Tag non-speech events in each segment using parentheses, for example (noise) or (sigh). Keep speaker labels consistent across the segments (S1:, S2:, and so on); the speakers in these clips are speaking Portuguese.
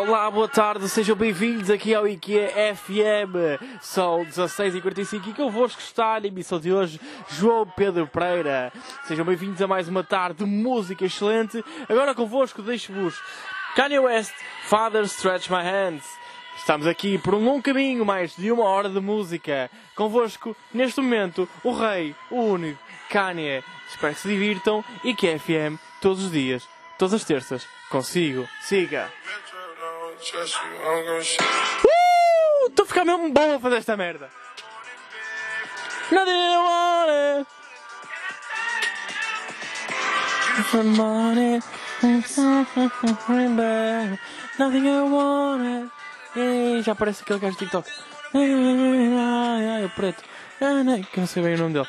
S1: Olá, boa tarde, sejam bem-vindos aqui ao IKEA FM. São 16h45 e convosco está na emissão de hoje João Pedro Pereira. Sejam bem-vindos a mais uma tarde de música excelente. Agora convosco deixo-vos Kanye West, Father Stretch My Hands. Estamos aqui por um longo caminho, mais de uma hora de música. Convosco, neste momento, o rei, o único, Kanye. Espero que se divirtam e que FM, todos os dias, todas as terças, consigo. Siga! Uh! A ficar mesmo bom a fazer esta merda. Nothing I wanted. Money. Nothing I wanted. Ei, já parece aquele gajo de TikTok. Ai, o preto. Que não sei bem o nome dele.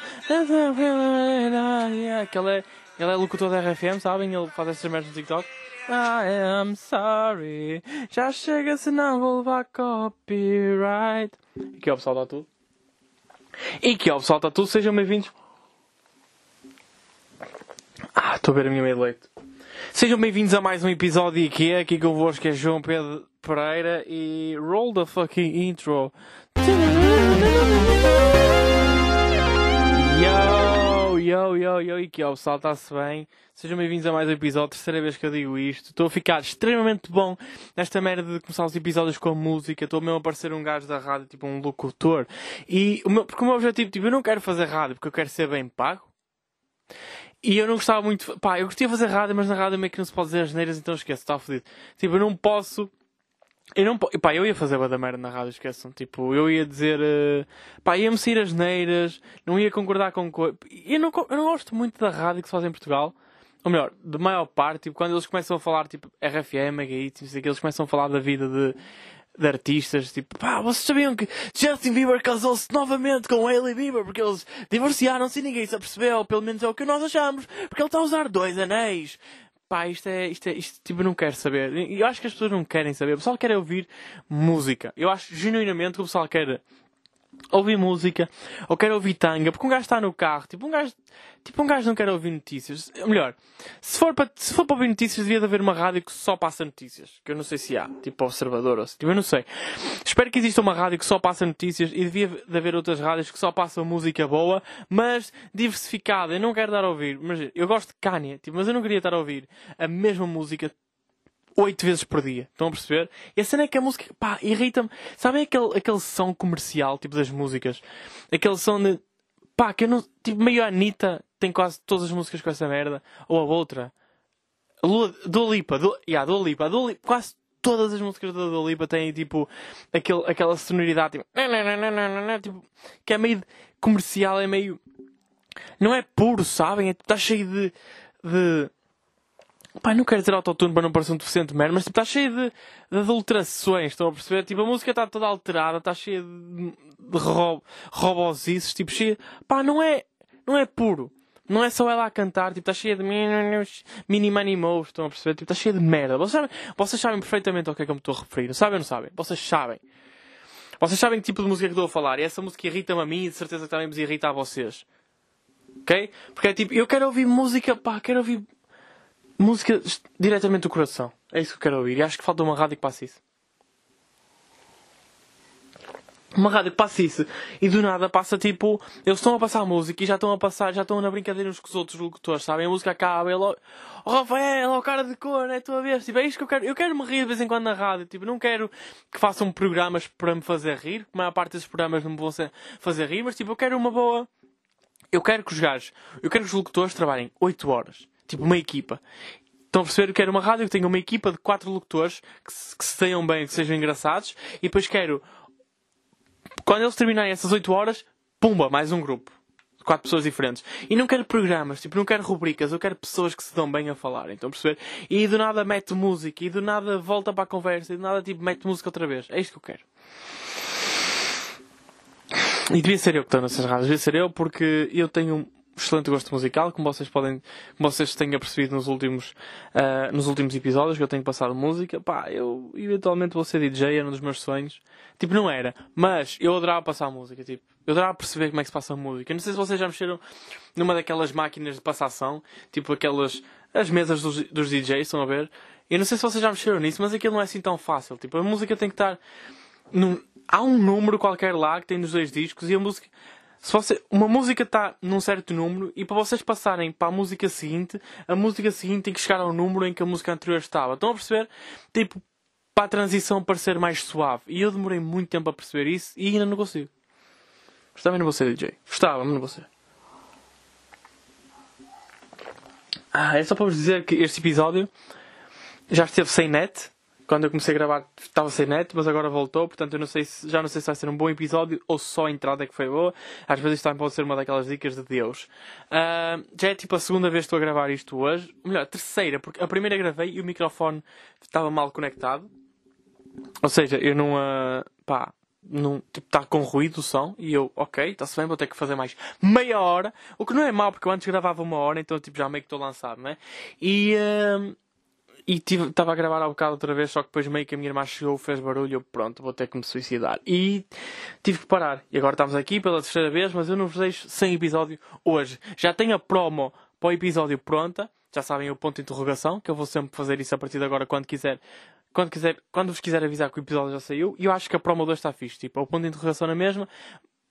S1: Aquele é, ele é locutor da RFM, sabem? Ele faz essas merdas no TikTok. I am sorry. Já chega, senão vou levar copyright. E que é o pessoal tudo. E que é o pessoal tudo. Sejam bem-vindos. Ah, estou a ver a minha meia de leite. Sejam bem-vindos a mais um episódio que é aqui convosco é João Pedro Pereira e roll the fucking intro. Yo, yo, yo, yo, e que o pessoal, está-se bem? Sejam bem-vindos a mais um episódio, terceira vez que eu digo isto. Estou a ficar extremamente bom nesta merda de começar os episódios com música. Estou mesmo a parecer um gajo da rádio, tipo um locutor. E o meu, porque o meu objetivo, tipo, eu não quero fazer rádio porque eu quero ser bem pago. E eu não gostava muito. Pá, eu gostava de fazer rádio, mas na rádio meio que não se pode dizer as neiras, então esquece, está fodido. Tipo, eu não posso. Eu não pá, eu ia fazer da merda na rádio, esqueçam. Tipo, eu ia dizer. Uh, pá, ia-me sair as neiras, não ia concordar com coisa. Eu não, eu não gosto muito da rádio que se faz em Portugal. Ou melhor, de maior parte, tipo, quando eles começam a falar, tipo, RFM, Mega Hits, eles começam a falar da vida de, de artistas, tipo, pá, vocês sabiam que Justin Bieber casou-se novamente com Hailey Bieber porque eles divorciaram-se e ninguém se apercebeu, pelo menos é o que nós achamos, porque ele está a usar dois anéis. Pá, isto é, isto é, isto, tipo, não quero saber. Eu acho que as pessoas não querem saber. O pessoal quer ouvir música. Eu acho genuinamente que o pessoal quer ouvir música, ou quer ouvir tanga, porque um gajo está no carro, tipo um gajo, tipo um gajo não quer ouvir notícias. Melhor, se for para, se for para ouvir notícias, devia de haver uma rádio que só passa notícias, que eu não sei se há, tipo Observador ou se, tipo, eu não sei. Espero que exista uma rádio que só passa notícias e devia de haver outras rádios que só passam música boa, mas diversificada. Eu não quero dar a ouvir, mas eu gosto de Kanye, tipo, mas eu não queria estar a ouvir a mesma música oito vezes por dia. Estão a perceber? E a cena é que a música, pá, irrita-me. Sabem aquele, aquele som comercial, tipo das músicas? Aquele som de, pá, que eu não, tipo, meio Anitta tem quase todas as músicas com essa merda. Ou a outra. Lua, Dua Lipa, Dua, yeah, Dua Lipa, Dua Lipa, quase todas as músicas da Dua Lipa têm, tipo, aquele, aquela sonoridade, tipo, tipo, que é meio comercial, é meio, não é puro, sabem? Está é, cheio de, de Pá, não quero dizer autotune para não parecer um deficiente merda, mas tipo, está cheio de, de adulterações, estão a perceber? Tipo, a música está toda alterada, está cheia de, de ro robosices, tipo, cheia. Pá, não é, não é puro. Não é só ela a cantar, tipo, está cheia de mini money moves, estão a perceber? Tipo, está cheia de merda. Vocês sabem, vocês sabem perfeitamente ao que é que eu me estou a referir. Sabem ou não sabem? Vocês sabem. Vocês sabem que tipo de música que estou a falar. E essa música irrita-me a mim e de certeza que também vos irrita a vocês. Ok? Porque é tipo, eu quero ouvir música, pá, quero ouvir Música diretamente do coração. É isso que eu quero ouvir. E acho que falta uma rádio que passe isso. Uma rádio que passe isso. E do nada passa tipo. Eles estão a passar música e já estão a passar, já estão na brincadeira uns com os outros locutores, sabem? A música acaba ele. Oh Rafael, oh cara de cor, é a tua vez. Tipo, é isto que eu quero. Eu quero me rir de vez em quando na rádio. Tipo, não quero que façam programas para me fazer rir. A maior parte desses programas não me vão fazer rir, mas tipo, eu quero uma boa. Eu quero que os gajos. Eu quero que os locutores trabalhem 8 horas Tipo, uma equipa. Estão a perceber? Quero uma rádio que tenha uma equipa de quatro locutores que se, que se tenham bem, que sejam engraçados. E depois quero, quando eles terminarem essas 8 horas, pumba, mais um grupo. Quatro pessoas diferentes. E não quero programas, tipo, não quero rubricas, eu quero pessoas que se dão bem a falar. Estão a perceber? E do nada mete música, e do nada volta para a conversa, e do nada tipo mete música outra vez. É isto que eu quero. E devia ser eu que estou nessas rádios, devia ser eu porque eu tenho excelente gosto musical, como vocês podem, como vocês tenham percebido nos últimos, uh, nos últimos episódios que eu tenho passado música, pá, eu eventualmente vou ser DJ, era um dos meus sonhos. Tipo, não era, mas eu adorava passar música, tipo, eu adorava perceber como é que se passa a música. Eu não sei se vocês já mexeram numa daquelas máquinas de passação, tipo aquelas, as mesas dos, dos DJs, estão a ver? Eu não sei se vocês já mexeram nisso, mas aquilo não é assim tão fácil. Tipo, a música tem que estar. Num... Há um número qualquer lá que tem nos dois discos e a música. Se você... Uma música está num certo número e para vocês passarem para a música seguinte, a música seguinte tem que chegar ao número em que a música anterior estava. Estão a perceber? Tipo, para a transição parecer mais suave. E eu demorei muito tempo a perceber isso e ainda não consigo. Não vou ser DJ. Gostava, vou ser. Ah, é só para vos dizer que este episódio já esteve sem net. Quando eu comecei a gravar estava sem net, mas agora voltou, portanto eu não sei se, já não sei se vai ser um bom episódio ou só a entrada é que foi boa. Às vezes isto também pode ser uma daquelas dicas de Deus. Uh, já é tipo a segunda vez que estou a gravar isto hoje. Melhor, a terceira, porque a primeira gravei e o microfone estava mal conectado. Ou seja, eu não. Uh, pá, não, tipo, está com ruído o som e eu, ok, está-se bem, vou ter que fazer mais meia hora, o que não é mau porque eu antes gravava uma hora, então tipo, já meio que estou lançado, né? E, uh, e estava a gravar há bocado outra vez, só que depois meio que a minha irmã chegou, fez barulho, eu pronto, vou ter que me suicidar. E tive que parar. E agora estamos aqui pela terceira vez, mas eu não vos deixo sem episódio hoje. Já tenho a promo para o episódio pronta, já sabem o ponto de interrogação, que eu vou sempre fazer isso a partir de agora quando quiser quando, quiser, quando vos quiser avisar que o episódio já saiu, e eu acho que a promo 2 está fixe. Tipo, é o ponto de interrogação na mesma,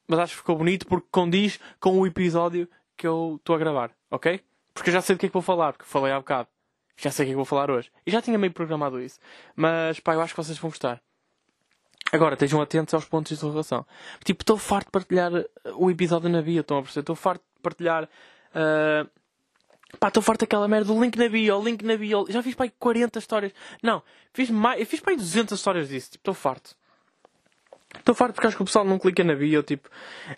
S1: mas acho que ficou bonito porque condiz com o episódio que eu estou a gravar, ok? Porque eu já sei do que é que vou falar, porque falei há bocado. Já sei o que é que vou falar hoje. E já tinha meio programado isso. Mas, pá, eu acho que vocês vão gostar. Agora, estejam atentos aos pontos de interrogação. Tipo, estou farto de partilhar uh, o episódio na via, estão a perceber? Estou farto de partilhar. Uh, Pá, estou farto daquela merda do link na bio, link na bio. Já fiz aí 40 histórias. Não, fiz mais, fiz aí 200 histórias disso. Tipo, estou farto. Estou farto porque acho que o pessoal não clica na bio. Tipo,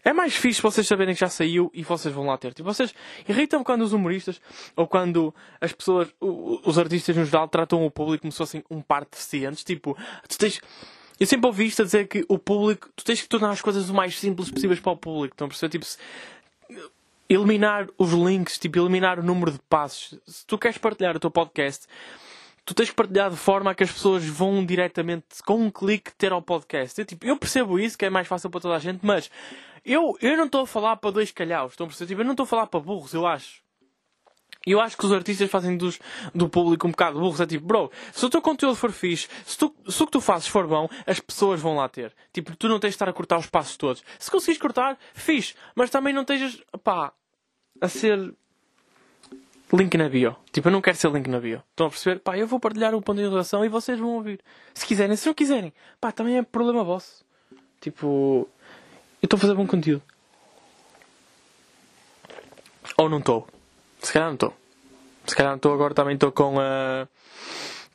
S1: é mais fixe vocês saberem que já saiu e vocês vão lá ter. Tipo, vocês irritam quando os humoristas ou quando as pessoas, os artistas no geral, tratam o público como se fossem um par de deficientes. Tipo, tu tens. Eu sempre ouvi isto a dizer que o público, tu tens que tornar as coisas o mais simples possíveis para o público. Estão a perceber? Tipo, se, eliminar os links, tipo, eliminar o número de passos. Se tu queres partilhar o teu podcast, tu tens que partilhar de forma a que as pessoas vão diretamente, com um clique, ter ao podcast. Eu, tipo, eu percebo isso, que é mais fácil para toda a gente, mas eu, eu não estou a falar para dois calhaus, estão a perceber? Tipo, eu não estou a falar para burros, eu acho. Eu acho que os artistas fazem dos, do público um bocado burros. É tipo, bro, se o teu conteúdo for fixe, se, tu, se o que tu fazes for bom, as pessoas vão lá ter. Tipo, tu não tens de estar a cortar os passos todos. Se conseguires cortar, fixe. Mas também não estejas, pá, a ser link na bio. Tipo, eu não quero ser link na bio. Estão a perceber? Pá, eu vou partilhar o ponto de interrogação e vocês vão ouvir. Se quiserem, se não quiserem, pá, também é problema vosso. Tipo, eu estou a fazer bom conteúdo. Ou não estou. Se calhar não estou. Se calhar não estou agora também estou com a.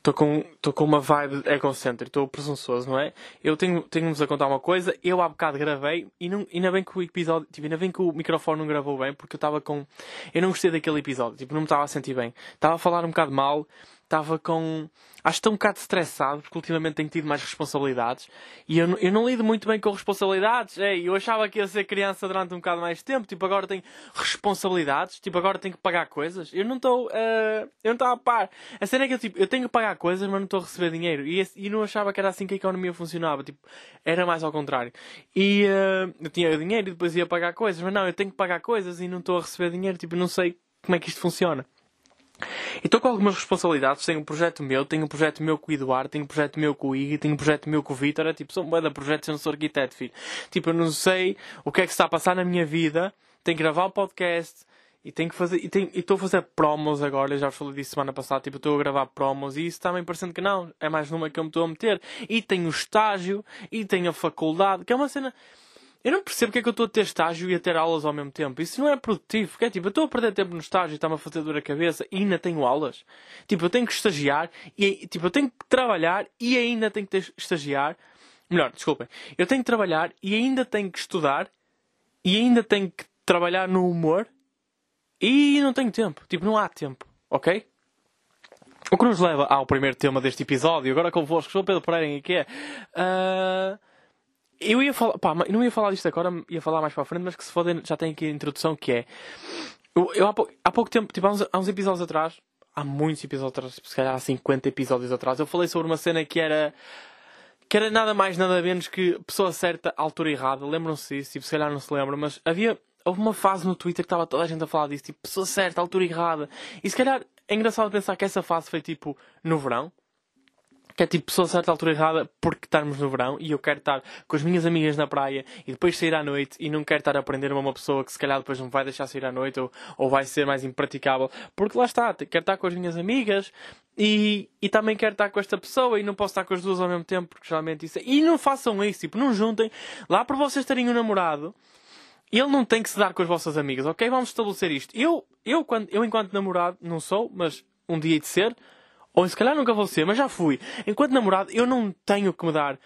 S1: Estou com, estou com uma vibe egocêntrica, estou presunçoso, não é? Eu tenho, tenho-vos a contar uma coisa, eu há bocado gravei e não, ainda bem que o episódio, tipo, ainda bem que o microfone não gravou bem, porque eu estava com. Eu não gostei daquele episódio, tipo, não me estava a sentir bem. Estava a falar um bocado mal, estava com. Acho que estou um bocado estressado, porque ultimamente tenho tido mais responsabilidades. E eu, eu não lido muito bem com responsabilidades. É, eu achava que ia ser criança durante um bocado mais tempo. Tipo, agora tenho responsabilidades. Tipo, agora tenho que pagar coisas. Eu não estou. Uh, eu não estou a par. A cena é que eu, tipo, eu tenho que pagar coisas, mas não estou a receber dinheiro. E, e não achava que era assim que a economia funcionava. Tipo, era mais ao contrário. E uh, eu tinha dinheiro e depois ia pagar coisas. Mas não, eu tenho que pagar coisas e não estou a receber dinheiro. Tipo, não sei como é que isto funciona. E estou com algumas responsabilidades. Tenho um projeto meu, tenho um projeto meu com o Eduardo, tenho um projeto meu com o Iggy, tenho um projeto meu com o Vitor. É tipo, sou um de projetos, eu não sou arquiteto, filho. Tipo, eu não sei o que é que está a passar na minha vida. Tenho que gravar o podcast e tenho que fazer. E estou a fazer promos agora. Eu já falei disso semana passada. Tipo, estou a gravar promos e isso também parecendo que não. É mais numa que eu me estou a meter. E tenho o estágio e tenho a faculdade, que é uma cena. Eu não percebo porque é que eu estou a ter estágio e a ter aulas ao mesmo tempo. Isso não é produtivo. Porque é tipo, eu estou a perder tempo no estágio e está-me a fazer dor a cabeça e ainda tenho aulas. Tipo, eu tenho que estagiar e tipo, eu tenho que trabalhar e ainda tenho que estagiar. Melhor, desculpem. Eu tenho que trabalhar e ainda tenho que estudar e ainda tenho que trabalhar no humor e não tenho tempo. Tipo, não há tempo. Ok? O que nos leva ao primeiro tema deste episódio, agora convosco, sou Pedro Pereira, que é. Uh eu ia falar, pá, não ia falar disto agora, ia falar mais para a frente, mas que se foda, já tem aqui a introdução que é. Eu, eu há, pouco, há, pouco, tempo, tipo, há uns, há uns, episódios atrás, há muitos episódios atrás, se calhar há 50 episódios atrás, eu falei sobre uma cena que era. que era nada mais, nada menos que pessoa certa, altura errada. Lembram-se disso? Tipo, se calhar não se lembram, mas havia. Houve uma fase no Twitter que estava toda a gente a falar disso, tipo, pessoa certa, altura errada. E se calhar é engraçado pensar que essa fase foi tipo no verão. Que é tipo, sou a certa altura errada porque estamos no verão e eu quero estar com as minhas amigas na praia e depois sair à noite e não quero estar a aprender uma pessoa que se calhar depois não vai deixar sair à noite ou, ou vai ser mais impraticável. Porque lá está, quero estar com as minhas amigas e, e também quero estar com esta pessoa e não posso estar com as duas ao mesmo tempo porque geralmente isso é... E não façam isso, tipo, não juntem. Lá para vocês terem um namorado, ele não tem que se dar com as vossas amigas, ok? Vamos estabelecer isto. Eu, eu, quando, eu enquanto namorado, não sou, mas um dia de ser, ou se calhar nunca vou ser, mas já fui. Enquanto namorado, eu não tenho que me dar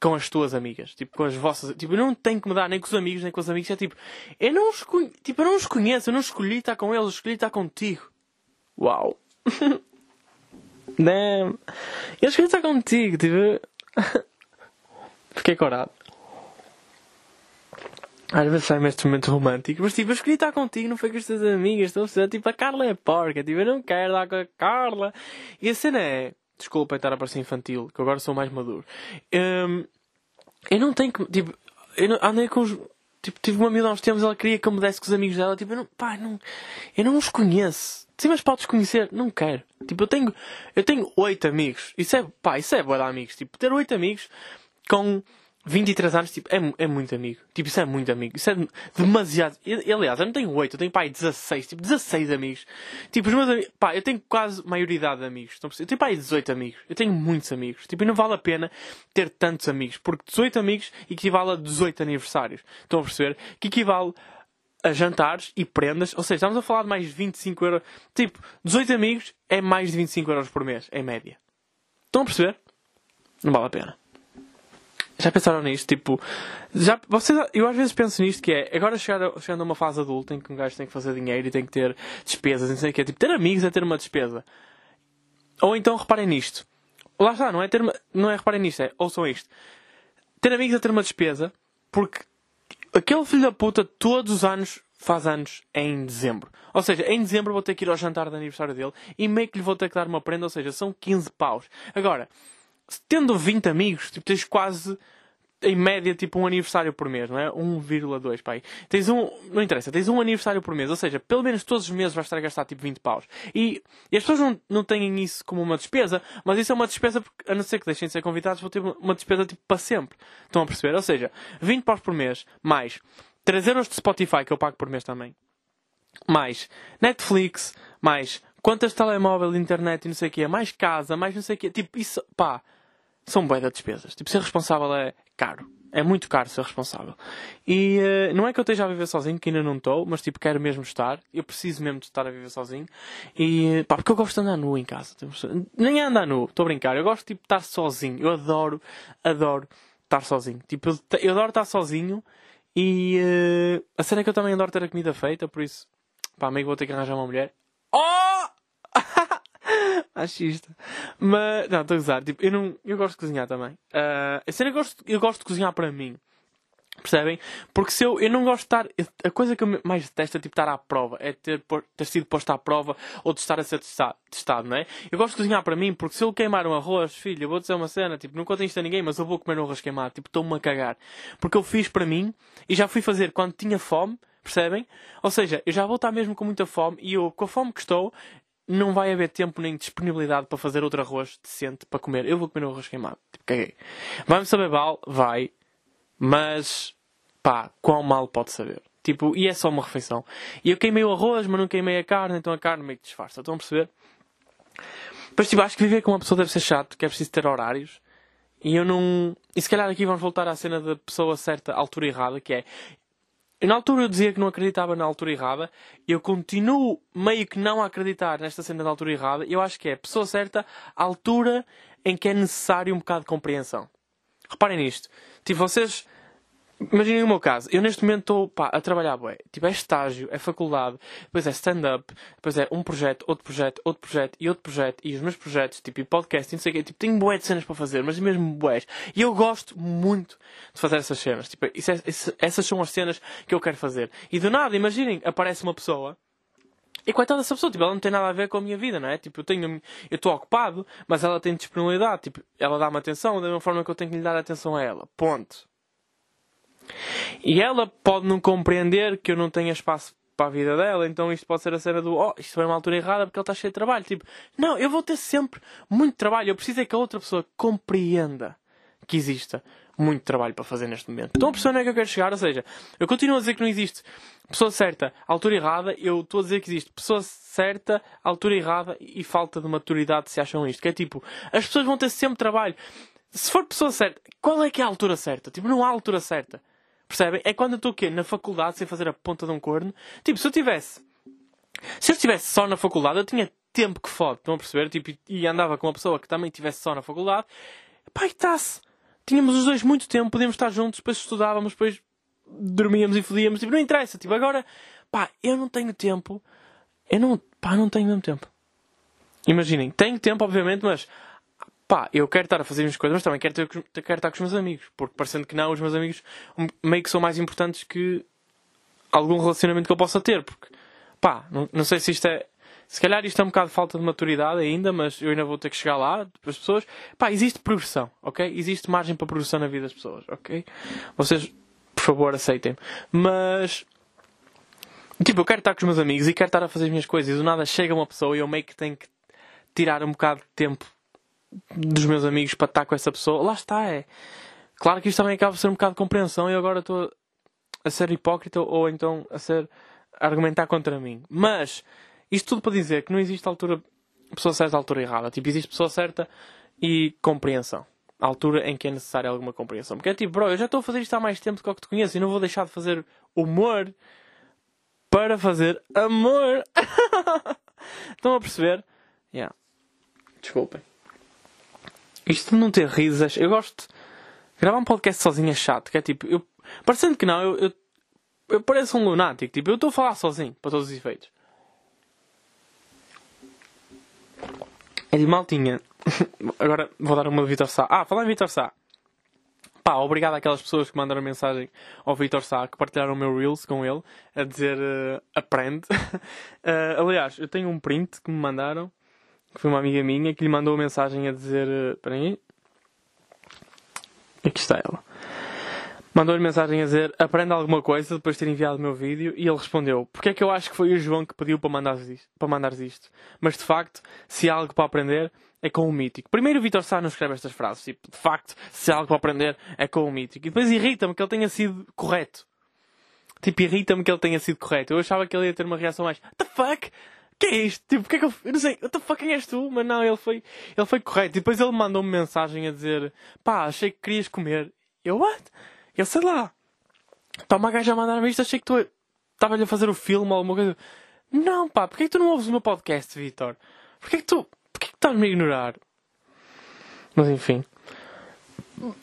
S1: com as tuas amigas, tipo, com as vossas, tipo, eu não tenho que me dar nem com os amigos, nem com os amigos, é tipo, eu não os, tipo, eu não os conheço, eu não escolhi estar com eles, eu escolhi estar contigo. Uau. (laughs) Damn. Eu escolhi estar contigo, tipo, (laughs) fiquei corado. Às vezes sai-me este momento romântico, mas tipo, eu escolhi estar contigo, não foi com as tuas amigas, estou a tipo, a Carla é porca, tipo, eu não quero dar com a Carla. E a cena é, desculpa estar a parecer infantil, que agora sou mais maduro. Um, eu não tenho que, tipo, eu não, andei com os, tipo, tive uma amiga há uns tempos, ela queria que eu me desse com os amigos dela, tipo, eu não, pá, não, eu não os conheço. Sim, mas podes conhecer, não quero. Tipo, eu tenho, eu tenho oito amigos, isso é, pá, isso é boa de amigos, tipo, ter oito amigos com 23 anos, tipo, é, é muito amigo. Tipo, isso é muito amigo. Isso é demasiado. Eu, aliás, eu não tenho 8, eu tenho, pai 16. Tipo, 16 amigos. Tipo, os meus amigos. Pá, eu tenho quase maioridade de amigos. Eu tenho, pai 18 amigos. Eu tenho muitos amigos. Tipo, e não vale a pena ter tantos amigos. Porque 18 amigos equivale a 18 aniversários. Estão a perceber? Que equivale a jantares e prendas. Ou seja, estamos a falar de mais de 25 euros. Tipo, 18 amigos é mais de 25 euros por mês, em média. Estão a perceber? Não vale a pena. Já pensaram nisto? Tipo, já, vocês, eu às vezes penso nisto que é, agora chegar, chegando a uma fase adulta em que um gajo tem que fazer dinheiro e tem que ter despesas, não sei o que é, tipo, ter amigos é ter uma despesa. Ou então reparem nisto. Lá está, não é ter, não é reparem nisto, é, ouçam isto. Ter amigos é ter uma despesa, porque aquele filho da puta todos os anos faz anos em dezembro. Ou seja, em dezembro vou ter que ir ao jantar de aniversário dele e meio que lhe vou ter que dar uma prenda, ou seja, são 15 paus. Agora, tendo 20 amigos, tipo, tens quase em média, tipo, um aniversário por mês, não é? 1,2, pai. Tens um, não interessa, tens um aniversário por mês, ou seja, pelo menos todos os meses vais estar a gastar, tipo, 20 paus. E, e as pessoas não, não têm isso como uma despesa, mas isso é uma despesa, porque, a não ser que deixem de ser convidados, vão ter uma despesa, tipo, para sempre. Estão a perceber? Ou seja, 20 paus por mês, mais 3 euros de Spotify, que eu pago por mês também, mais Netflix, mais de telemóvel, internet e não sei o quê, mais casa, mais não sei o quê, tipo, isso, pá são bué de despesas. Tipo, ser responsável é caro. É muito caro ser responsável. E uh, não é que eu esteja a viver sozinho, que ainda não estou, mas tipo, quero mesmo estar. Eu preciso mesmo de estar a viver sozinho. E pá, porque eu gosto de andar nu em casa. Nem andar nu, estou a brincar. Eu gosto tipo, de estar sozinho. Eu adoro, adoro estar sozinho. Tipo, eu, eu adoro estar sozinho. E uh, a cena é que eu também adoro ter a comida feita, por isso, pá, meio que vou ter que arranjar uma mulher. Oh! (laughs) (laughs) Machista. Mas, não, estou a usar. Tipo, eu, não, eu gosto de cozinhar também. Uh, a cena, eu gosto, eu gosto de cozinhar para mim. Percebem? Porque se eu, eu não gosto de estar. A coisa que eu mais detesto é tipo estar à prova. É ter, ter sido posto à prova ou de estar a ser testado, testado, não é? Eu gosto de cozinhar para mim porque se eu queimar um arroz, filho, eu vou dizer uma cena, tipo, não conto isto a ninguém, mas eu vou comer um arroz queimado. Tipo, estou-me a cagar. Porque eu fiz para mim e já fui fazer quando tinha fome. Percebem? Ou seja, eu já vou estar mesmo com muita fome e eu, com a fome que estou, não vai haver tempo nem disponibilidade para fazer outro arroz decente para comer. Eu vou comer um arroz queimado. Tipo, caguei. Vai-me saber mal? Vai. Mas, pá, quão mal pode saber? Tipo, e é só uma refeição. E eu queimei o arroz, mas não queimei a carne, então a carne meio que disfarça. Estão a perceber? Mas, tipo, acho que viver com uma pessoa deve ser chato, que é preciso ter horários. E eu não. E se calhar aqui vamos voltar à cena da pessoa certa, altura errada, que é na altura eu dizia que não acreditava na altura errada. Eu continuo meio que não a acreditar nesta cena da altura errada. Eu acho que é a pessoa certa, a altura em que é necessário um bocado de compreensão. Reparem nisto. Tipo, vocês Imaginem o meu caso. Eu neste momento estou a trabalhar, bué. Tipo, é estágio, é faculdade, depois é stand-up, depois é um projeto, outro projeto, outro projeto e outro projeto. E os meus projetos, tipo, e podcast, e não sei o quê. Tipo, tenho bué de cenas para fazer, mas mesmo bués. E eu gosto muito de fazer essas cenas. Tipo, isso é, isso, essas são as cenas que eu quero fazer. E do nada, imaginem, aparece uma pessoa e coitada dessa pessoa, tipo, ela não tem nada a ver com a minha vida, não é? Tipo, eu tenho, eu estou ocupado, mas ela tem disponibilidade, tipo, ela dá-me atenção da mesma forma que eu tenho que lhe dar atenção a ela. Ponto. E ela pode não compreender que eu não tenha espaço para a vida dela, então isto pode ser a cena do oh, isto foi uma altura errada porque ele está cheio de trabalho. Tipo, não, eu vou ter sempre muito trabalho. Eu preciso é que a outra pessoa compreenda que exista muito trabalho para fazer neste momento. Então a pessoa não é que eu quero chegar, ou seja, eu continuo a dizer que não existe pessoa certa, altura errada, eu estou a dizer que existe pessoa certa, altura errada e falta de maturidade se acham isto. Que é tipo, as pessoas vão ter sempre trabalho. Se for pessoa certa, qual é que é a altura certa? Tipo, não há altura certa. Percebem? É quando eu estou o quê? Na faculdade, sem fazer a ponta de um corno. Tipo, se eu tivesse. Se eu estivesse só na faculdade, eu tinha tempo que fode. Estão a perceber? Tipo, e andava com uma pessoa que também estivesse só na faculdade. Pá, e está-se. Tínhamos os dois muito tempo, podíamos estar juntos, depois estudávamos, depois dormíamos e fodíamos. Tipo, não interessa. Tipo, agora, pá, eu não tenho tempo. Eu não, pá, não tenho mesmo tempo. Imaginem, tenho tempo, obviamente, mas pá, eu quero estar a fazer as minhas coisas, mas também quero, ter, quero estar com os meus amigos. Porque parecendo que não, os meus amigos meio que são mais importantes que algum relacionamento que eu possa ter. Porque, pá, não, não sei se isto é. Se calhar isto é um bocado de falta de maturidade ainda, mas eu ainda vou ter que chegar lá as pessoas. Pá, existe progressão, ok? Existe margem para progressão na vida das pessoas, ok? Vocês, por favor, aceitem. Mas. Tipo, eu quero estar com os meus amigos e quero estar a fazer as minhas coisas. E do nada chega uma pessoa e eu meio que tenho que tirar um bocado de tempo dos meus amigos para estar com essa pessoa. Lá está, é. Claro que isto também acaba por ser um bocado de compreensão e agora estou a ser hipócrita ou então a ser a argumentar contra mim. Mas isto tudo para dizer que não existe altura pessoa certa altura errada. Tipo, existe pessoa certa e compreensão. A altura em que é necessária alguma compreensão. Porque é tipo, bro, eu já estou a fazer isto há mais tempo do que eu que te conheço e não vou deixar de fazer humor para fazer amor. (laughs) Estão a perceber? Yeah. Desculpem. Isto de não ter risas, eu gosto. Gravar um podcast sozinho é chato, que é tipo, eu, parecendo que não, eu, eu, eu pareço um lunático, tipo, eu estou a falar sozinho, para todos os efeitos. É de maltinha. (laughs) Agora vou dar uma Vitor Sá. Ah, falar em Vitor Sá. Pá, obrigado àquelas pessoas que mandaram mensagem ao Vitor Sá, que partilharam o meu Reels com ele, a dizer uh, aprende. uh, (laughs) aliás, eu tenho um print que me mandaram que foi uma amiga minha, que lhe mandou uma mensagem a dizer. Eh, espera aí. Aqui está ela. Mandou-lhe mensagem a dizer aprenda alguma coisa depois de ter enviado o meu vídeo e ele respondeu porque é que eu acho que foi o João que pediu para mandares isto, para mandares isto. Mas de facto, se há algo para aprender é com o mítico. Primeiro o Vitor Sá não escreve estas frases, tipo, de facto, se há algo para aprender é com o mítico. E depois irrita-me que ele tenha sido correto. Tipo, irrita-me que ele tenha sido correto. Eu achava que ele ia ter uma reação mais the fuck? Que é isto? Tipo, porque é que eu, eu não sei, what the fuck és tu? Mas não, ele foi, ele foi correto. E depois ele mandou-me mensagem a dizer, pá, achei que querias comer. Eu, what? Eu sei lá. Está uma gaja a mandar-me isto, achei que tu estava-lhe a fazer o filme ou alguma coisa. Não, pá, porquê é que tu não ouves o meu podcast, Vitor? Porquê é que tu, porquê que estás-me a ignorar? Mas enfim.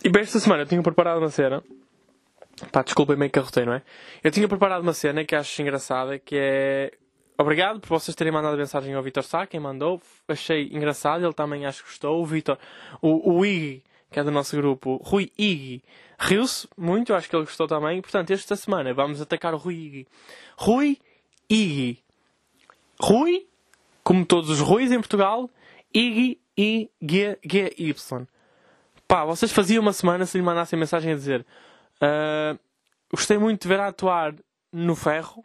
S1: E bem, esta semana eu tinha preparado uma cena. Pá, desculpem meio que arrotei, não é? Eu tinha preparado uma cena que acho engraçada, que é Obrigado por vocês terem mandado mensagem ao Vitor Sá, quem mandou. Achei engraçado, ele também acho que gostou. O Vitor, o, o Iggy, que é do nosso grupo, Rui Iggy, riu-se muito, acho que ele gostou também. Portanto, esta semana vamos atacar o Rui Iggy. Rui Iggy. Rui, como todos os Ruis em Portugal, Iggy, I-G-G-Y. Pá, vocês faziam uma semana se lhe mandassem mensagem a dizer uh, gostei muito de ver a atuar no ferro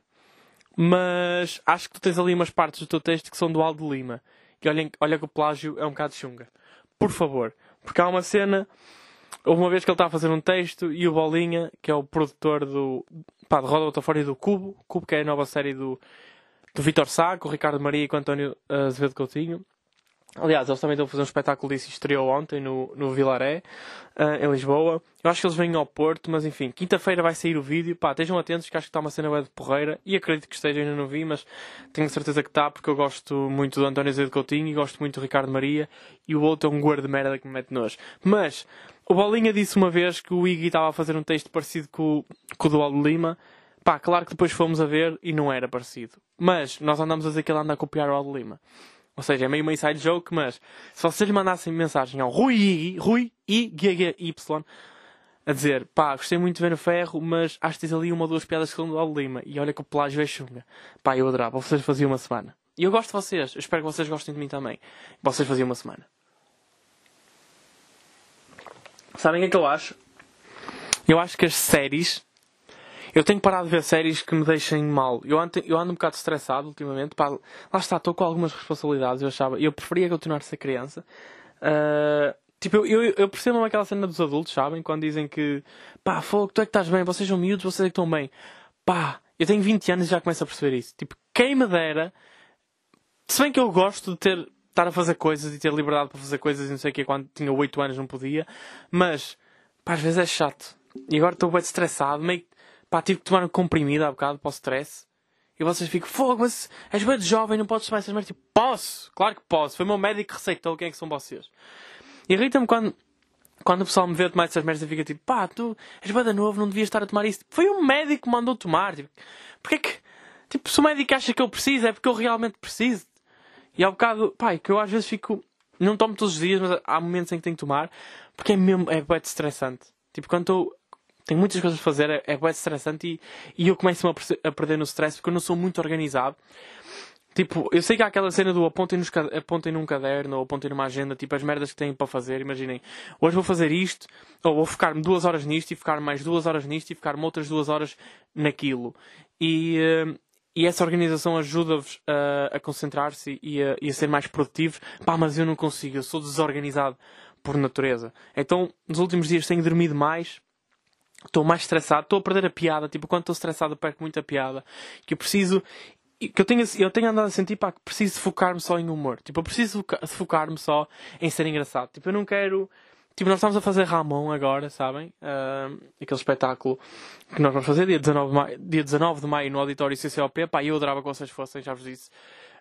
S1: mas acho que tu tens ali umas partes do teu texto que são do Aldo Lima. E olhem, olha que o plágio é um bocado chunga. Por favor. Porque há uma cena. Houve uma vez que ele estava a fazer um texto e o Bolinha, que é o produtor do. pá, de Roda e do Cubo. Cubo, que é a nova série do, do Vitor Sá, com o Ricardo Maria e com o António Azevedo Coutinho. Aliás, eles também estão a fazer um espetáculo disso estreou ontem no, no Vilaré, uh, em Lisboa. Eu acho que eles vêm ao Porto, mas enfim, quinta-feira vai sair o vídeo. Pá, estejam atentos que acho que está uma cena web de porreira e acredito que esteja, ainda não vi, mas tenho certeza que está porque eu gosto muito do António Zé de Coutinho e gosto muito do Ricardo Maria e o outro é um guarda merda que me mete nojo. Mas o Bolinha disse uma vez que o Iggy estava a fazer um texto parecido com, com o do Aldo Lima. Pá, claro que depois fomos a ver e não era parecido. Mas nós andamos a dizer que ele anda a copiar o Aldo Lima. Ou seja, é meio uma inside joke, mas se vocês mandassem mensagem ao Rui, Rui G, Y, a dizer, pá, gostei muito de ver o ferro, mas acho que tens ali uma ou duas piadas que são do Aldo Lima, e olha que o plágio é chunga. Pá, eu adorava, vocês faziam uma semana. E eu gosto de vocês, eu espero que vocês gostem de mim também. Vocês faziam uma semana. Sabem o que é que eu acho? Eu acho que as séries Eu tenho parado de ver séries que me deixem mal. Eu ando, eu ando um bocado estressado ultimamente. Pá, lá está, estou com algumas responsabilidades. Eu achava, eu preferia continuar a ser criança. Uh, tipo, eu, eu, eu percebo aquela cena dos adultos, sabem? Quando dizem que, pá, fogo, tu é que estás bem, vocês são miúdos, vocês é que estão bem. Pá, eu tenho 20 anos e já começo a perceber isso. Tipo, quem me dera. Se bem que eu gosto de ter, estar a fazer coisas e ter liberdade para fazer coisas e não sei o que, quando tinha 8 anos não podia. Mas, pá, às vezes é chato. E agora estou bem estressado, meio Pá, tive que tomar um comprimido há bocado para o stress. E vocês ficam, fogo, mas és bem jovem, não podes tomar essas merdas. Tipo, posso! Claro que posso. Foi o meu médico que receitou. Quem é que são vocês? Irrita-me quando, quando o pessoal me vê tomar essas merdas e fica tipo, pá, tu és bem novo, não devias estar a tomar isso. Foi o médico que mandou tomar. Tipo, porque é que, tipo, se o médico acha que eu preciso, é porque eu realmente preciso. E há bocado, pá, é que eu às vezes fico, não tomo todos os dias, mas há momentos em que tenho que tomar, porque é mesmo, é bem estressante. Tipo, quando estou tenho muitas coisas a fazer, é, é bem estressante e, e eu começo a, a perder no stress porque eu não sou muito organizado. Tipo, eu sei que há aquela cena do apontem, nos, apontem num caderno ou apontem numa agenda, tipo, as merdas que têm para fazer. Imaginem, hoje vou fazer isto, ou vou focar-me duas horas nisto e ficar mais duas horas nisto e ficar-me outras duas horas naquilo. E, uh, e essa organização ajuda-vos a, a concentrar-se e e a ser mais produtivos. Pá, mas eu não consigo, eu sou desorganizado por natureza. Então, nos últimos dias tenho dormido mais estou mais estressado, estou a perder a piada, tipo, quando estou estressado perco muita piada, que eu preciso, que eu tenho, eu tenho andado a sentir, pá, que preciso focar-me só em humor, tipo, eu preciso focar-me só em ser engraçado, tipo, eu não quero, tipo, nós estamos a fazer Ramon agora, sabem, uh, aquele espetáculo que nós vamos fazer dia 19 de maio, dia 19 de maio no auditório CCOP, pá, eu adorava que vocês fossem, já vos disse,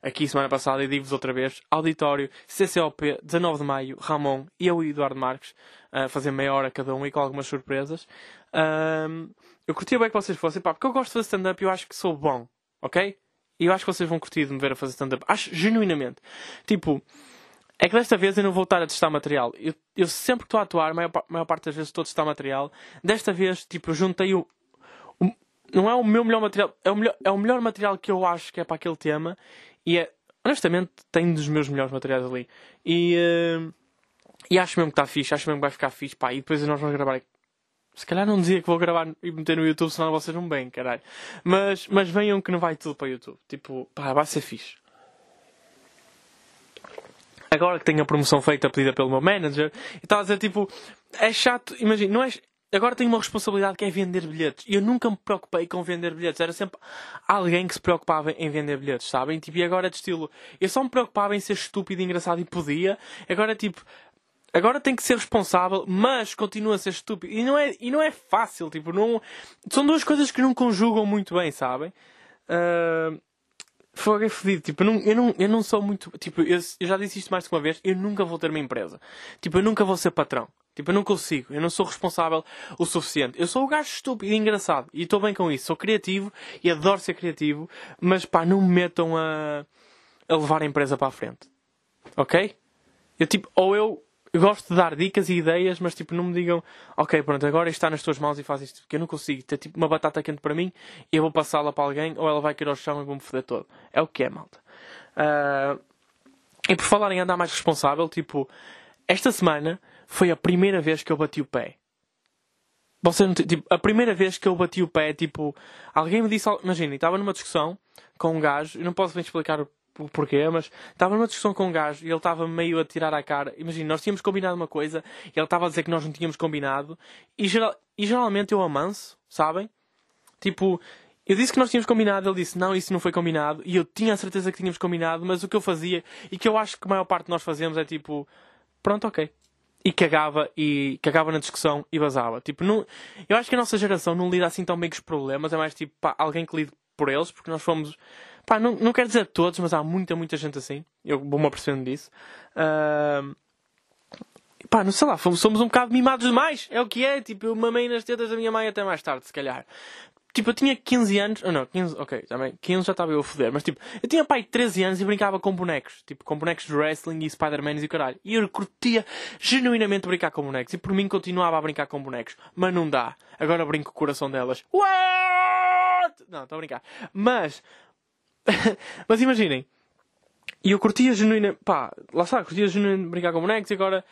S1: aqui semana passada e digo-vos outra vez, auditório, CCOP, 19 de maio, Ramon e eu e Eduardo Marques, a fazer meia hora cada um e com algumas surpresas. Um, eu curtia bem que vocês fossem, pá, porque eu gosto de fazer stand-up e eu acho que sou bom, ok? E eu acho que vocês vão curtir de me ver a fazer stand-up. Acho genuinamente. Tipo, é que desta vez eu não vou estar a testar material. Eu, eu sempre que estou a atuar, a maior, maior parte das vezes estou a testar material. Desta vez, tipo, juntei o, o. não é o meu melhor material, é o melhor, é o melhor material que eu acho que é para aquele tema. E é, honestamente, tem dos meus melhores materiais ali. E, uh, e acho mesmo que está fixe, acho mesmo que vai ficar fixe, pá. E depois nós vamos gravar se calhar não dizia que vou gravar e meter no YouTube, senão vocês não bem, caralho. Mas, mas venham que não vai tudo para o YouTube. Tipo, pá, vai ser fixe. Agora que tenho a promoção feita pedida pelo meu manager, e estava a dizer, tipo, é chato, imagina, não é. Agora tenho uma responsabilidade que é vender bilhetes. Eu nunca me preocupei com vender bilhetes. Era sempre alguém que se preocupava em vender bilhetes, sabem? Tipo, e agora é de estilo. Eu só me preocupava em ser estúpido e engraçado e podia. Agora, tipo, agora tem que ser responsável, mas continua a ser estúpido. E não é, e não é fácil, tipo, não... São duas coisas que não conjugam muito bem, sabem? Uh... Fogo é fodido. Tipo, eu não, eu, não, eu não sou muito. Tipo, eu, eu, já disse isto mais de uma vez. Eu nunca vou ter uma empresa. Tipo, eu nunca vou ser patrão. Tipo, eu não consigo. Eu não sou responsável o suficiente. Eu sou o gajo estúpido e engraçado. E estou bem com isso. Sou criativo e adoro ser criativo. Mas pá, não me metam a, a levar a empresa para a frente. Ok? Eu tipo, ou eu gosto de dar dicas e ideias, mas tipo, não me digam, ok, pronto, agora está nas tuas mãos e faz isto, porque eu não consigo ter tipo uma batata quente para mim e eu vou passá-la para alguém ou ela vai cair ao chão e vou-me foder todo. É o que é, malta. Uh, e por falar em andar mais responsável, tipo, esta semana foi a primeira vez que eu bati o pé. Você não, tipo, a primeira vez que eu bati o pé, tipo, alguém me disse, imagina, estava numa discussão com um gajo, eu não posso bem explicar o porquê, mas estava numa discussão com um gajo e ele estava meio a tirar a cara. Imagina, nós tínhamos combinado uma coisa e ele estava a dizer que nós não tínhamos combinado e, geral, e geralmente eu amanso, sabem? Tipo, eu disse que nós tínhamos combinado, ele disse não, isso não foi combinado e eu tinha a certeza que tínhamos combinado, mas o que eu fazia e que eu acho que a maior parte de nós fazemos é tipo, pronto, ok. E cagava e cagava na discussão e vazava. Tipo, não, eu acho que a nossa geração não lida assim tão bem com os problemas, é mais tipo pá, alguém que lide por eles, porque nós fomos Pá, não, não quero dizer todos, mas há muita, muita gente assim. Eu vou-me apercebendo disso. Uh, pá, não sei lá, fomos, somos um bocado mimados demais. É o que é. Tipo, eu mamei nas tetas da minha mãe até mais tarde, se calhar. Tipo, eu tinha 15 anos. Oh, não, 15, ok, também. 15 já estava eu a foder. Mas tipo, eu tinha pai 13 anos e brincava com bonecos. Tipo, com bonecos de wrestling e Spider-Man e o caralho. E eu curtia genuinamente brincar com bonecos. E por mim continuava a brincar com bonecos. Mas não dá. Agora brinco com o coração delas. What? Não, estou a brincar. Mas (laughs) Mas imaginem, e eu curtia genuína, pá, lá está, curtia genuína brincar com bonecos e agora.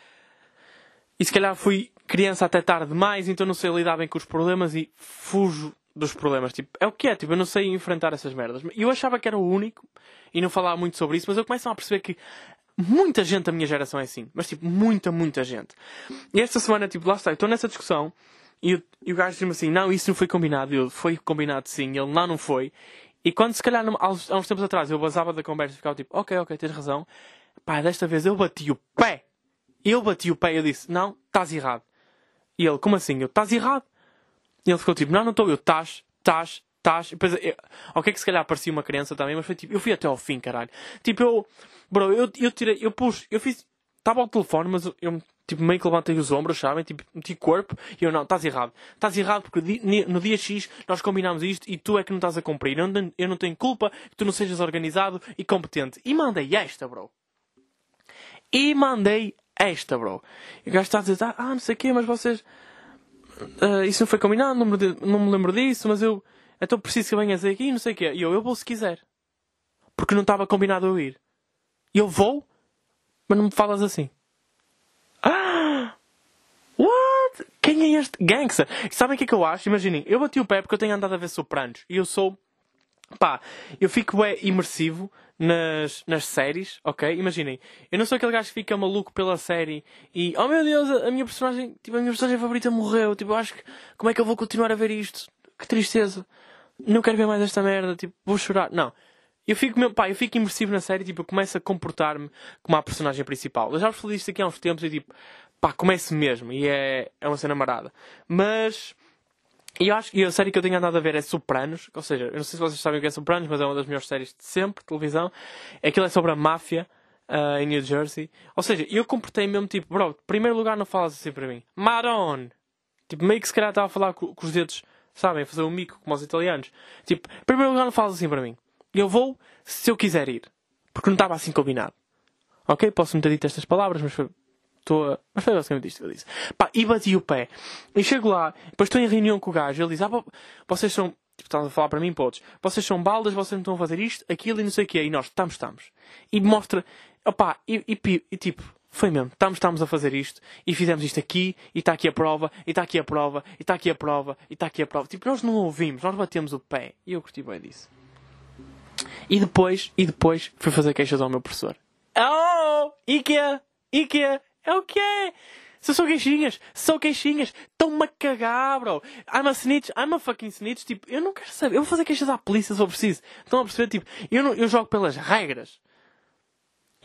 S1: E se calhar fui criança até tarde demais, então não sei lidar bem com os problemas e fujo dos problemas. Tipo, é o que é, tipo, eu não sei enfrentar essas merdas. Eu achava que era o único e não falava muito sobre isso, mas eu começo a perceber que muita gente da minha geração é assim. Mas, tipo, muita, muita gente. E esta semana, tipo, lá está, eu estou nessa discussão e, o, e o gajo diz-me assim: não, isso não foi combinado. Eu, foi combinado sim. Ele, não, não foi. E quando, se calhar, há uns, há uns tempos atrás, eu basava da conversa e ficava tipo: ok, ok, tens razão. Pá, desta vez eu bati o pé. Eu bati o pé e eu disse: não, estás errado. E ele: como assim? Eu: estás errado. E ele ficou tipo: não, não estou. Eu: estás, estás, estás. E depois, eu, ok, que se calhar parecia uma criança também, mas foi tipo: eu fui até ao fim, caralho. Tipo, eu, bro, eu, eu tirei, eu pus, eu fiz, estava ao telefone, mas eu tipo, meio que levantei os ombros, sabem? Tipo, meti corpo e eu não, estás errado. Estás errado porque no dia X nós combinámos isto e tu é que não estás a cumprir. Eu não, eu não tenho culpa que tu não sejas organizado e competente. E mandei esta, bro. E mandei esta, bro. E o gajo está a dizer, ah, não sei o quê, mas vocês. Uh, isso não foi combinado, não me, não me lembro disso, mas eu. Então preciso que venhas aqui, não sei o quê. E eu, eu vou se quiser. Porque não estava combinado eu ir. E eu vou, mas não me falas assim. Ah! What? Quem é este gangster? sabem o que é que eu acho? Imaginem, eu bati o pé porque eu tenho andado a ver Sopranos. E eu sou. Pá, eu fico é, imersivo nas, nas séries, ok? Imaginem, eu não sou aquele gajo que fica maluco pela série e, oh meu Deus, a, a minha personagem, tipo, a minha personagem favorita morreu. Tipo, eu acho que, como é que eu vou continuar a ver isto? Que tristeza. Não quero ver mais esta merda, tipo, vou chorar. Não. Eu fico, meu, pá, eu fico imersivo na série, tipo, eu começo a comportar-me como a personagem principal. Eu já vos falei isto aqui há uns tempos e tipo, pá, começo mesmo e é, é uma cena marada. Mas, eu acho que a série que eu tenho andado a ver é Sopranos, ou seja, eu não sei se vocês sabem o que é Sopranos, mas é uma das melhores séries de sempre, televisão. Aquilo é sobre a máfia uh, em New Jersey. Ou seja, eu comportei mesmo tipo, bro, primeiro lugar não falas assim para mim. Maron! Tipo, meio que se calhar estava a falar com, com os dedos, sabem, a fazer um mico como os italianos. Tipo, primeiro lugar não falas assim para mim. Eu vou se eu quiser ir. Porque não estava assim combinado. Ok? Posso não ter dito estas palavras, mas foi. Estou a... Mas foi basicamente isto que eu disse. Pá, e bati o pé. E chego lá, depois estou em reunião com o gajo. Ele diz: Ah, vocês são. Tipo, estás a falar para mim, podes. Vocês são baldas, vocês não estão a fazer isto, aquilo e não sei o quê. E nós, estamos, estamos. E mostra. Opá, e, e, e tipo, foi mesmo. Estamos, estamos a fazer isto e fizemos isto aqui e está aqui a prova e está aqui a prova e está aqui a prova e está aqui a prova. Tipo, nós não ouvimos, nós batemos o pé. E eu curti bem disso. E depois, e depois fui fazer queixas ao meu professor. Oh! Ikea! Ikea! É o que é? Se são queixinhas, são queixinhas, estão-me a cagar, bro. I'm a snitch, I'm a fucking snitch. Tipo, eu não quero saber. Eu vou fazer queixas à polícia se eu preciso. Estão a perceber? Tipo, eu, não, eu jogo pelas regras.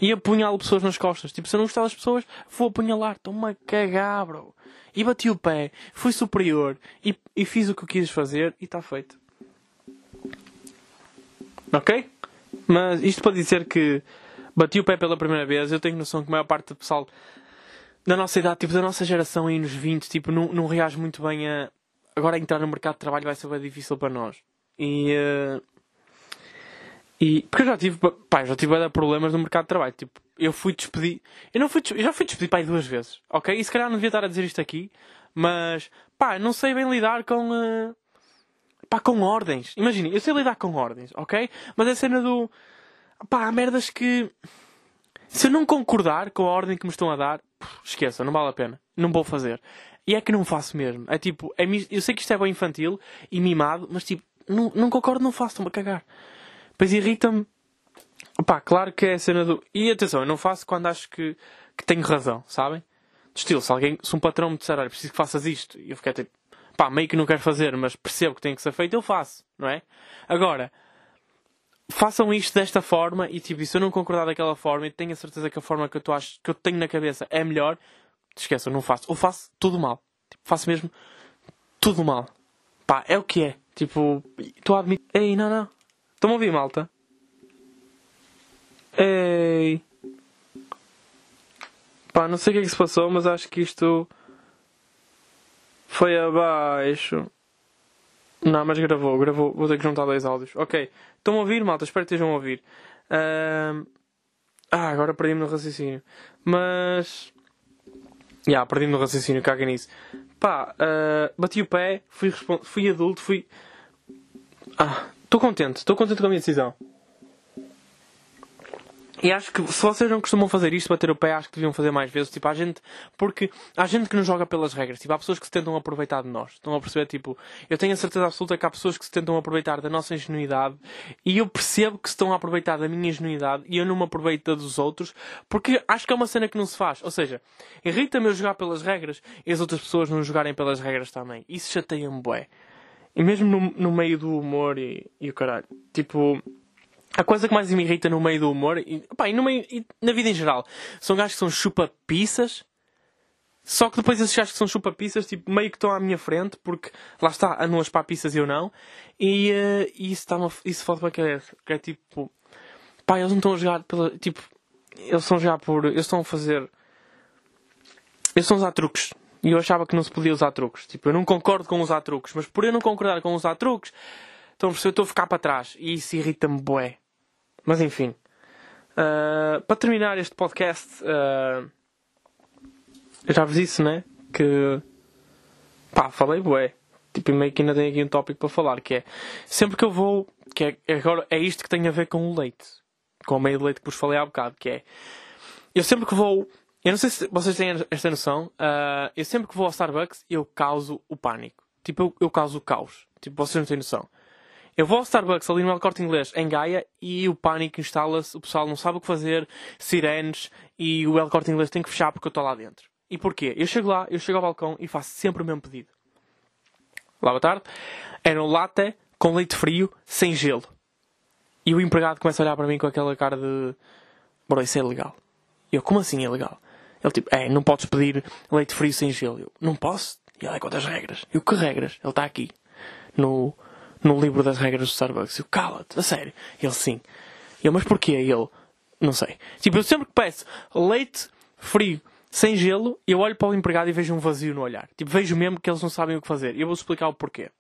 S1: E apunhalo pessoas nas costas. Tipo, se eu não gostar das pessoas, vou apunhalar. Estão-me a cagar, bro. E bati o pé, fui superior e, e fiz o que eu quis fazer e está feito. Ok? Mas isto para dizer que bati o pé pela primeira vez, eu tenho noção que a maior parte do pessoal da nossa idade, tipo da nossa geração aí nos 20, tipo, não, não reage muito bem a. Agora entrar no mercado de trabalho vai ser bem difícil para nós. E. Uh... E. Porque eu já tive. Pá, já tive problemas no mercado de trabalho. Tipo, eu fui despedido. Eu não fui Eu já fui despedido pá, duas vezes. Ok? E se calhar não devia estar a dizer isto aqui. Mas. Pá, não sei bem lidar com. Uh pá, com ordens. Imagina, eu sei lidar com ordens, ok? Mas a cena do. pá, há merdas que. Se eu não concordar com a ordem que me estão a dar, esqueça, não vale a pena. Não vou fazer. E é que não faço mesmo. É tipo, é, eu sei que isto é bem infantil e mimado, mas tipo, não, não concordo, não faço, estou-me a cagar. Depois irrita-me. Pá, claro que é a cena do. E atenção, eu não faço quando acho que, que tenho razão, sabem? Estilo, se alguém, se um patrão me disser, olha, preciso que faças isto, e eu fiquei tipo, pá, meio que não quero fazer, mas percebo que tem que ser feito, eu faço, não é? Agora, façam isto desta forma e tipo, se eu não concordar daquela forma e tenho a certeza que a forma que eu, tô, que eu tenho na cabeça é melhor, esqueçam, não faço. Ou faço tudo mal. Tipo, faço mesmo tudo mal. Pá, é o que é. Tipo, estou a admitir. Ei, não, não. Estão a ouvir, malta? Ei. Pá, não sei o que é que se passou, mas acho que isto. Foi abaixo. Não, mas gravou, gravou. Vou ter que juntar dois áudios. Ok. Estão a ouvir, malta? Espero que estejam a ouvir. Uh... Ah, agora perdi-me no raciocínio. Mas. Já, yeah, perdi-me no raciocínio, caga nisso. Pá, uh... bati o pé, fui, respons... fui adulto, fui. Ah, estou contente, estou contente com a minha decisão. E acho que se vocês não costumam fazer isto, bater o pé, acho que deviam fazer mais vezes. Tipo, há gente. Porque há gente que não joga pelas regras. Tipo, há pessoas que se tentam aproveitar de nós. Estão a perceber? Tipo, eu tenho a certeza absoluta que há pessoas que se tentam aproveitar da nossa ingenuidade. E eu percebo que se estão a aproveitar da minha ingenuidade e eu não me aproveito da dos outros. Porque acho que é uma cena que não se faz. Ou seja, irrita-me eu jogar pelas regras e as outras pessoas não jogarem pelas regras também. Isso chateia-me, bué. E mesmo no, no meio do humor e, e o caralho. Tipo a coisa que mais me irrita no meio do humor, e, pá, e, no meio, e na vida em geral, são gajos que são chupa-pizzas. Só que depois esses gajos que são chupa-pizzas, tipo, meio que estão à minha frente, porque lá está, andam as papiças e eu não. E, uh, e isso, está isso fode para a cabeça. Que é tipo, pá, eles não estão a jogar pela. Tipo, eles estão jogar por. Eles estão a fazer. Eles estão a usar truques. E eu achava que não se podia usar truques. Tipo, eu não concordo com usar truques, mas por eu não concordar com usar truques, então eu estou a ficar para trás. E isso irrita-me, bué. Mas enfim. Uh, para terminar este podcast, uh, eu já vos disse, né? Que. Pá, falei bué. Tipo, meio que ainda tenho aqui um tópico para falar, que é. Sempre que eu vou. Que é, agora é isto que tem a ver com o leite. Com o meio de leite que vos falei há bocado, que é. Eu sempre que vou. Eu não sei se vocês têm esta noção. Uh, eu sempre que vou ao Starbucks, eu causo o pânico. Tipo, eu, eu causo o caos. Tipo, vocês não têm noção. Eu vou ao Starbucks ali no El Corte Inglês, em Gaia, e o pânico instala-se, o pessoal não sabe o que fazer, sirenes, e o El Corte Inglês tem que fechar porque eu estou lá dentro. E porquê? Eu chego lá, eu chego ao balcão e faço sempre o mesmo pedido. Lá, boa tarde. Era um latte com leite frio, sem gelo. E o empregado começa a olhar para mim com aquela cara de... Bro, isso é legal. Eu, como assim é legal? Ele tipo, é, não podes pedir leite frio sem gelo. Eu, não posso. E ele, é quantas regras? Eu, que regras? Ele está aqui. No, no livro das regras do Starbucks. Eu, cala-te, a sério. Ele, sim. Eu, mas porquê? Ele, não sei. Tipo, eu sempre que peço leite frio sem gelo, eu olho para o empregado e vejo um vazio no olhar. Tipo, vejo mesmo que eles não sabem o que fazer. Eu vou explicar o porquê.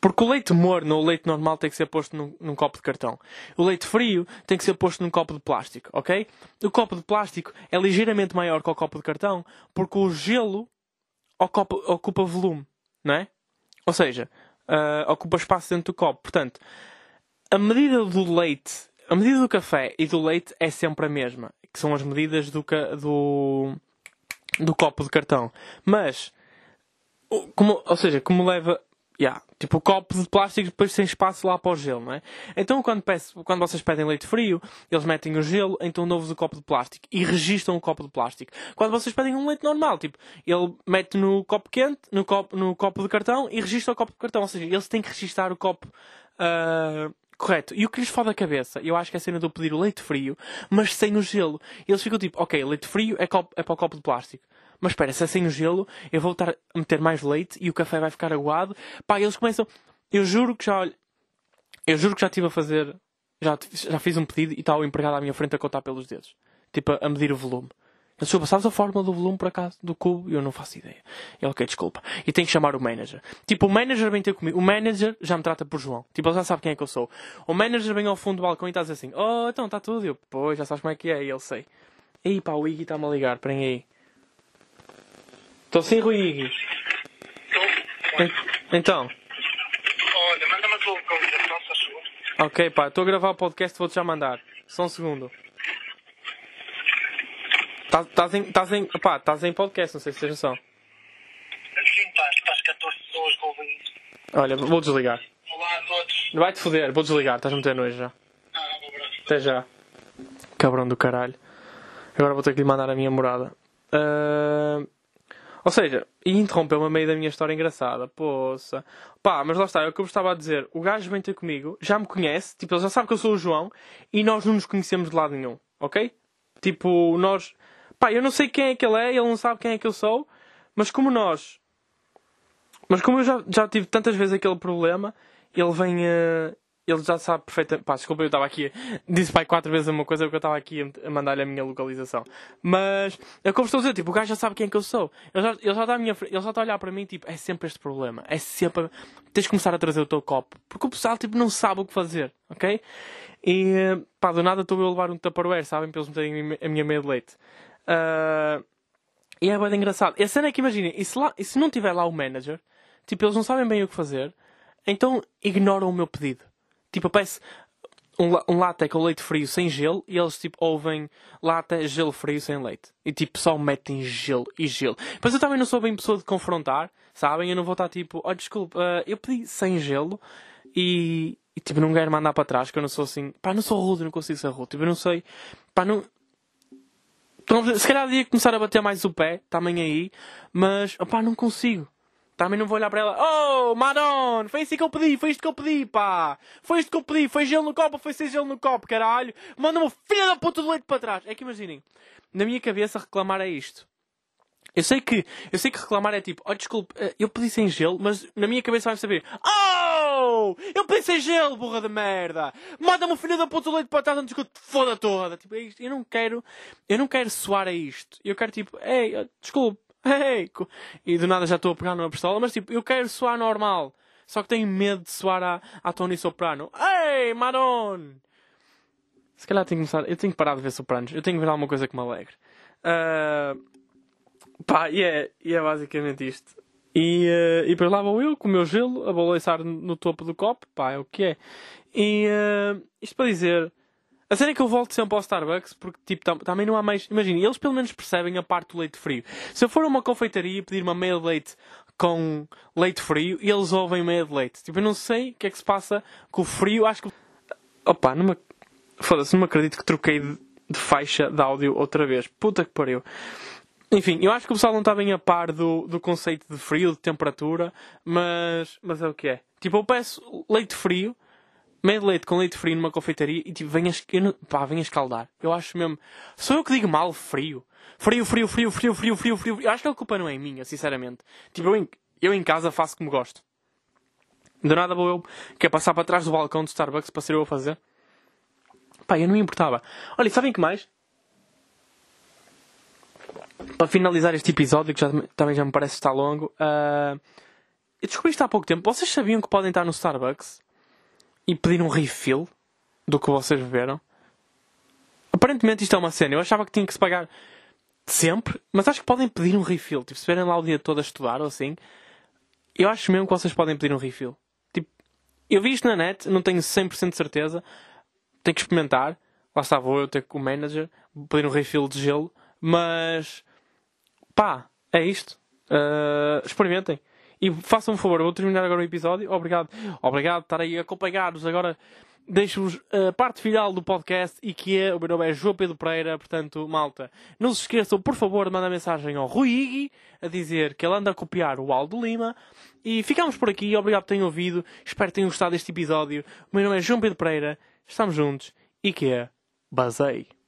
S1: Porque o leite morno ou o leite normal tem que ser posto num, num, copo de cartão. O leite frio tem que ser posto num copo de plástico, ok? O copo de plástico é ligeiramente maior que o copo de cartão porque o gelo ocupa, ocupa volume, não é? Ou seja, uh, ocupa espaço dentro do copo. Portanto, a medida do leite, a medida do café e do leite é sempre a mesma, que são as medidas do, do, do copo de cartão. Mas, como, ou seja, como leva Yeah. Tipo, o copo de plástico depois tem espaço lá para o gelo, não é? Então, quando, peço, quando vocês pedem leite frio, eles metem o gelo, então dão-vos o copo de plástico e registram o copo de plástico. Quando vocês pedem um leite normal, tipo, ele mete no copo quente, no copo, no copo de cartão e registra o copo de cartão. Ou seja, eles têm que registrar o copo uh, correto. E o que lhes fode a cabeça, eu acho que é a cena de eu pedir o leite frio, mas sem o gelo. Eles ficam tipo, ok, leite frio é, copo, é para o copo de plástico. Mas espera, se sem o gelo, eu vou estar a meter mais leite e o café vai ficar aguado. Pá, eles começam. Eu juro que já. Eu juro que já estive a fazer. Já, já fiz um pedido e está o empregado à minha frente a contar pelos dedos. Tipo, a medir o volume. Ele desculpa, sabes a fórmula do volume por acaso? Do cubo? Eu não faço ideia. Ele, ok, desculpa. E tem que chamar o manager. Tipo, o manager vem ter comigo. O manager já me trata por João. Tipo, ele já sabe quem é que eu sou. O manager vem ao fundo do balcão e está a dizer assim: Oh, então está tudo. Eu, pois, já sabes como é que é. E ele sei. Ei, pá, o Iggy está-me a ligar. Esperem aí. Estou sem Rui Iggy. Então.
S2: Olha, manda-me a tua localização, se achou.
S1: Ok, pá, estou a gravar o podcast, vou-te já mandar. Só um segundo. Estás em, estás em, pá, estás em podcast, não sei se tens noção.
S2: Sim, estás, estás 14 pessoas ouvem isto.
S1: Olha, vou desligar.
S2: Olá a todos.
S1: Vai-te foder, vou desligar, estás a meter nojo já.
S2: Ah.
S1: Até já. Cabrão do caralho. Agora vou ter que lhe mandar a minha morada. Uh... Ou seja, e interrompeu-me a meio da minha história engraçada. Poça. Pá, mas lá está, é o que eu estava a dizer. O gajo vem ter comigo, já me conhece, tipo, ele já sabe que eu sou o João e nós não nos conhecemos de lado nenhum, ok? Tipo, nós. Pá, eu não sei quem é que ele é, ele não sabe quem é que eu sou, mas como nós. Mas como eu já, já tive tantas vezes aquele problema, ele vem. Uh, ele já sabe perfeitamente. Pá, desculpa, eu estava aqui. Disse pai quatro vezes a mesma coisa porque eu estava aqui a mandar-lhe a minha localização. Mas é como estou a dizer, tipo, o gajo já sabe quem é que eu sou. Ele já, ele já está a a olhar para mim, tipo, é sempre este problema. É sempre. Tens de começar a trazer o teu copo. Porque o pessoal, tipo, não sabe o que fazer, ok? E pá, do nada estou a levar um tupperware, sabem? Para eles meterem a minha meia de leite. Uh, e é bem engraçado. E a cena é que imaginem, e e se não tiver lá o manager, tipo, eles não sabem bem o que fazer, então ignoram o meu pedido. Tipo, peço um, um latte com leite frio sem gelo e eles tipo ouvem latte, gelo frio sem leite. E tipo só metem gelo e gelo. Mas eu também não sou bem pessoa de confrontar, sabem? Eu não vou estar tipo, oh desculpa, ah, eu pedi sem gelo e, e tipo não quero mandar para trás, que eu não sou assim, pá, não sou rude, não consigo ser rude. Tipo, eu não sei, pá, não. Então, Se calhar devia começar a bater mais o pé, também aí, mas opá, não consigo. Também não vou olhar para ela. Oh, Madon, foi assim que eu pedi, foi isto que eu pedi, pá. Foi isto que eu pedi, foi gelo no copo, foi sem gelo no copo, caralho. Manda-me o filho da puta do leite para trás. É que imaginem, na minha cabeça reclamar é isto. Eu sei que, eu sei que reclamar é tipo, oh desculpe, eh, eu pedi sem gelo, mas na minha cabeça vai saber, oh, eu pedi sem gelo, burra de merda. Manda-me o filho da puta do leite para trás antes que eu te foda toda. Tipo, é isto. Eu não quero, eu não quero soar a isto. Eu quero tipo, ei, eh, desculpe, co- E do nada já estou a pegar numa pistola, mas tipo, eu quero soar normal. Só que tenho medo de soar à, à Tony Soprano. Ei, Maron! Se calhar tenho que começar, eu tenho que parar de ver Sopranos. Eu tenho que ver alguma coisa que me alegre. Ah, Pá, e é, e é basicamente isto. E, eh, e depois lá vou eu com o meu gelo a balançar no topo do copo. Pá, é o que é. E eh, isto para dizer. A cena é que eu volto sempre ao Starbucks porque tipo, tam- também não há mais. Imagina, eles pelo menos percebem a parte do leite frio. Se eu for a uma confeitaria e pedir uma meia de leite com leite frio, eles ouvem meia de leite. Tipo, eu não sei o que é que se passa com o frio. Acho que. Opa, me. Foda-se, não me acredito que troquei de, de faixa de áudio outra vez. Puta que pariu. Enfim, eu acho que o pessoal não está bem a par do, do conceito de frio, de temperatura, mas, mas é o que é. Tipo, eu peço leite frio, meio de leite com leite frio numa confeitaria e tipo, es- eu não- pá, vem a escaldar. Eu acho mesmo. Sou eu que digo mal frio. Frio, frio, frio, frio, frio, frio, frio. Eu acho que a culpa não é minha, sinceramente. Tipo, eu em, eu em casa faço como gosto. Do nada vou eu, quer passar para trás do balcão do Starbucks para ser eu a fazer. Pá, eu não me importava. Olha, sabem que mais? Para finalizar este episódio, que já, também já me parece estar longo, ah, eu descobri isto há pouco tempo. Vocês sabiam que podem estar no Starbucks e pedir um refill do que vocês beberam? Aparentemente isto é uma cena. Eu achava que tinha que se pagar sempre, mas acho que podem pedir um refill. Tipo, se estiverem lá o dia todo a estudar ou assim, eu acho mesmo que vocês podem pedir um refill. Tipo, eu vi isto na net, não tenho 100% de certeza. Tenho que experimentar. Lá está, vou eu ter com o manager, pedir um refill de gelo, mas pá, é isto. Uh, experimentem. E façam um favor, vou terminar agora o episódio. Obrigado. Obrigado por estar aí a acompanhar-nos. Agora deixo-vos a parte final do podcast e que é, o meu nome é João Pedro Pereira, portanto, malta, não se esqueçam, por favor, de mandar mensagem ao Rui Igui a dizer que ele anda a copiar o Aldo Lima. E ficamos por aqui. Obrigado por terem ouvido. Espero que tenham gostado deste episódio. O meu nome é João Pedro Pereira. Estamos juntos. E que é Basei.